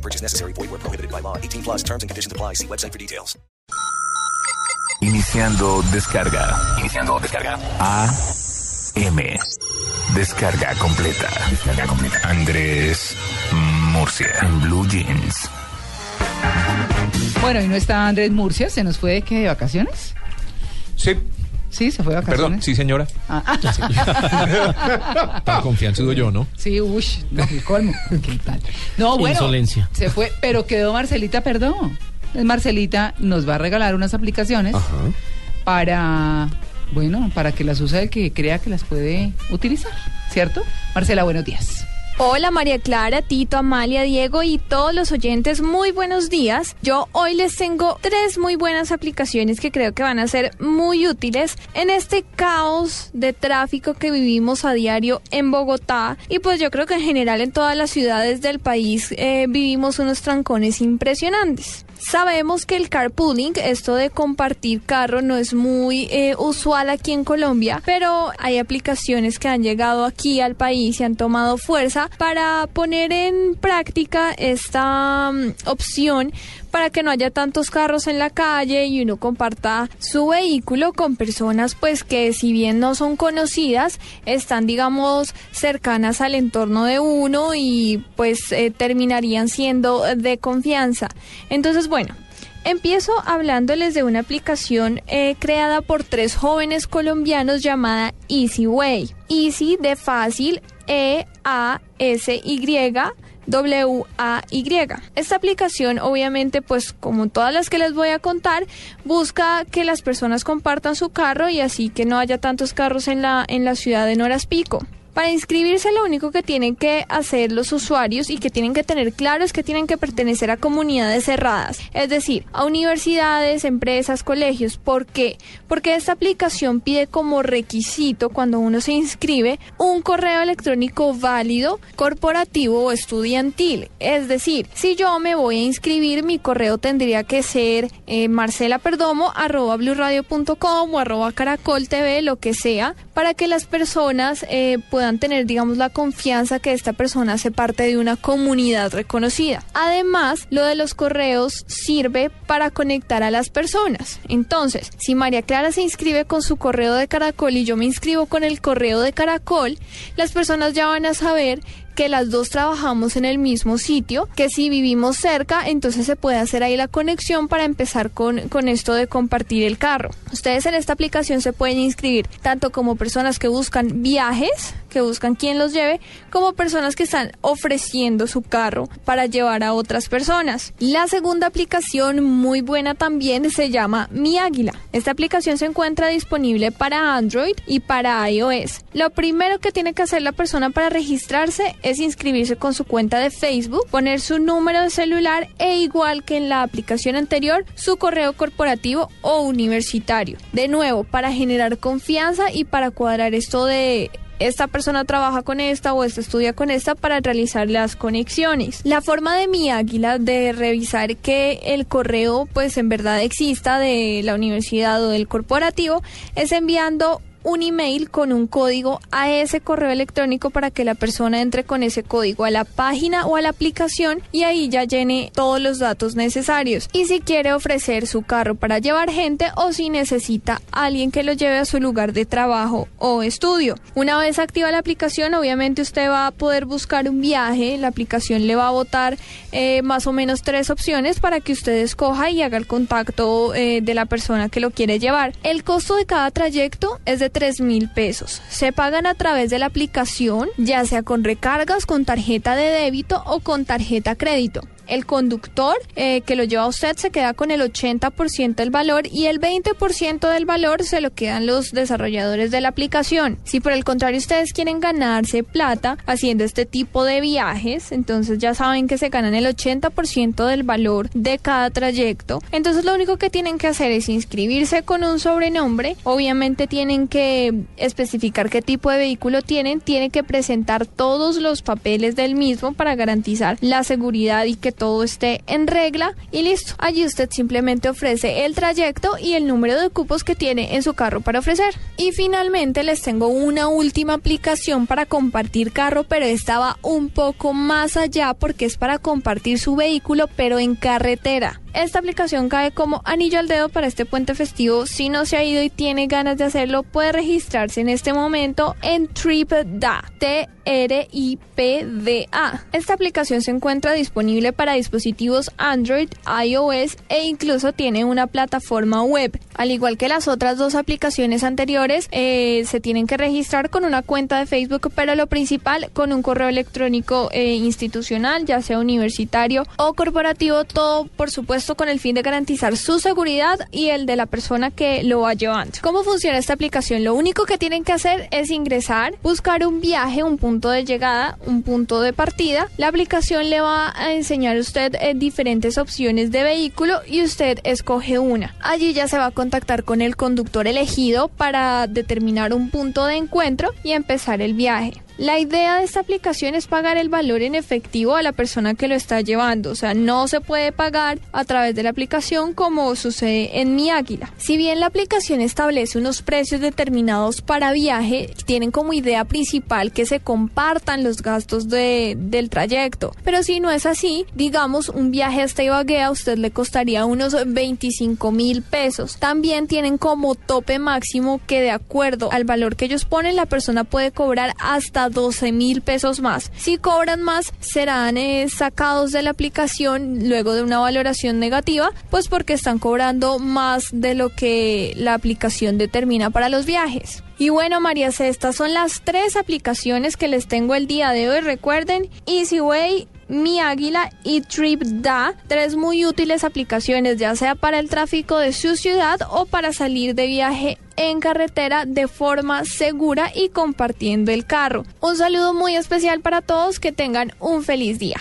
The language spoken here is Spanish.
No purchase necessary. Void where prohibited by law. 18 plus terms and conditions apply. See website for details. Iniciando descarga. Iniciando descarga. A M. Descarga completa. Descarga completa. Andrés Murcia. En Blue Jeans. Bueno, y no está Andrés Murcia, ¿se nos fue de qué? ¿De vacaciones? Sí, Sí, se fue de vacaciones. perdón, sí señora. Ah, Tan confianzudo yo, ¿no? sí, uy, no, el colmo. ¿Qué tal? No, bueno, Insolencia. se fue, pero quedó Marcelita, perdón. Marcelita nos va a regalar unas aplicaciones para, bueno, para que las use el que crea que las puede utilizar, ¿cierto? Marcela, buenos días. Hola María Clara, Tito, Amalia, Diego y todos los oyentes, muy buenos días. Yo hoy les tengo tres muy buenas aplicaciones que creo que van a ser muy útiles en este caos de tráfico que vivimos a diario en Bogotá y pues yo creo que en general en todas las ciudades del país eh, vivimos unos trancones impresionantes. Sabemos que el carpooling, esto de compartir carro, no es muy eh, usual aquí en Colombia, pero hay aplicaciones que han llegado aquí al país y han tomado fuerza para poner en práctica esta mm, opción para que no haya tantos carros en la calle y uno comparta su vehículo con personas pues que si bien no son conocidas están digamos cercanas al entorno de uno y pues eh, terminarían siendo de confianza entonces bueno Empiezo hablándoles de una aplicación eh, creada por tres jóvenes colombianos llamada Easy Way. Easy de fácil, E-A-S-Y. W-A-Y. Esta aplicación, obviamente, pues como todas las que les voy a contar, busca que las personas compartan su carro y así que no haya tantos carros en la, en la ciudad de Noras Pico. Para inscribirse lo único que tienen que hacer los usuarios y que tienen que tener claro es que tienen que pertenecer a comunidades cerradas, es decir, a universidades, empresas, colegios. ¿Por qué? Porque esta aplicación pide como requisito cuando uno se inscribe un correo electrónico válido, corporativo o estudiantil. Es decir, si yo me voy a inscribir, mi correo tendría que ser eh, marcelaperdomo arroba o arroba caracol TV, lo que sea, para que las personas eh, puedan tener, digamos, la confianza que esta persona hace parte de una comunidad reconocida. Además, lo de los correos sirve para conectar a las personas. Entonces, si María Clara se inscribe con su correo de Caracol y yo me inscribo con el correo de Caracol, las personas ya van a saber que las dos trabajamos en el mismo sitio, que si vivimos cerca, entonces se puede hacer ahí la conexión para empezar con, con esto de compartir el carro. Ustedes en esta aplicación se pueden inscribir tanto como personas que buscan viajes, que buscan quien los lleve, como personas que están ofreciendo su carro para llevar a otras personas. La segunda aplicación muy buena también se llama Mi Águila. Esta aplicación se encuentra disponible para Android y para iOS. Lo primero que tiene que hacer la persona para registrarse es inscribirse con su cuenta de Facebook, poner su número de celular e igual que en la aplicación anterior, su correo corporativo o universitario. De nuevo, para generar confianza y para cuadrar esto de esta persona trabaja con esta o esta estudia con esta para realizar las conexiones. La forma de mi águila de revisar que el correo pues en verdad exista de la universidad o del corporativo es enviando un email con un código a ese correo electrónico para que la persona entre con ese código a la página o a la aplicación y ahí ya llene todos los datos necesarios. Y si quiere ofrecer su carro para llevar gente o si necesita alguien que lo lleve a su lugar de trabajo o estudio. Una vez activa la aplicación, obviamente usted va a poder buscar un viaje. La aplicación le va a botar eh, más o menos tres opciones para que usted escoja y haga el contacto eh, de la persona que lo quiere llevar. El costo de cada trayecto es de 3 mil pesos. Se pagan a través de la aplicación, ya sea con recargas, con tarjeta de débito o con tarjeta crédito. El conductor eh, que lo lleva usted se queda con el 80% del valor y el 20% del valor se lo quedan los desarrolladores de la aplicación. Si por el contrario ustedes quieren ganarse plata haciendo este tipo de viajes, entonces ya saben que se ganan el 80% del valor de cada trayecto. Entonces lo único que tienen que hacer es inscribirse con un sobrenombre. Obviamente tienen que especificar qué tipo de vehículo tienen, tienen que presentar todos los papeles del mismo para garantizar la seguridad y que todo esté en regla y listo. Allí usted simplemente ofrece el trayecto y el número de cupos que tiene en su carro para ofrecer. Y finalmente les tengo una última aplicación para compartir carro, pero esta va un poco más allá porque es para compartir su vehículo, pero en carretera. Esta aplicación cae como anillo al dedo para este puente festivo. Si no se ha ido y tiene ganas de hacerlo, puede registrarse en este momento en TripDa. T-R-I-P-D-A. Esta aplicación se encuentra disponible para dispositivos Android, iOS e incluso tiene una plataforma web. Al igual que las otras dos aplicaciones anteriores, eh, se tienen que registrar con una cuenta de Facebook, pero lo principal con un correo electrónico eh, institucional, ya sea universitario o corporativo, todo por supuesto con el fin de garantizar su seguridad y el de la persona que lo va llevando. ¿Cómo funciona esta aplicación? Lo único que tienen que hacer es ingresar, buscar un viaje, un punto de llegada, un punto de partida. La aplicación le va a enseñar a usted eh, diferentes opciones de vehículo y usted escoge una. Allí ya se va a contactar con el conductor elegido para determinar un punto de encuentro y empezar el viaje. La idea de esta aplicación es pagar el valor en efectivo a la persona que lo está llevando, o sea, no se puede pagar a través de la aplicación como sucede en Mi Águila. Si bien la aplicación establece unos precios determinados para viaje, tienen como idea principal que se compartan los gastos de, del trayecto, pero si no es así, digamos, un viaje hasta Ibagué a usted le costaría unos 25 mil pesos. También tienen como tope máximo que de acuerdo al valor que ellos ponen, la persona puede cobrar hasta 12 mil pesos más. Si cobran más, serán eh, sacados de la aplicación luego de una valoración negativa, pues porque están cobrando más de lo que la aplicación determina para los viajes. Y bueno, María, estas son las tres aplicaciones que les tengo el día de hoy. Recuerden, EasyWay, mi Águila y TripDa, tres muy útiles aplicaciones, ya sea para el tráfico de su ciudad o para salir de viaje en carretera de forma segura y compartiendo el carro. Un saludo muy especial para todos, que tengan un feliz día.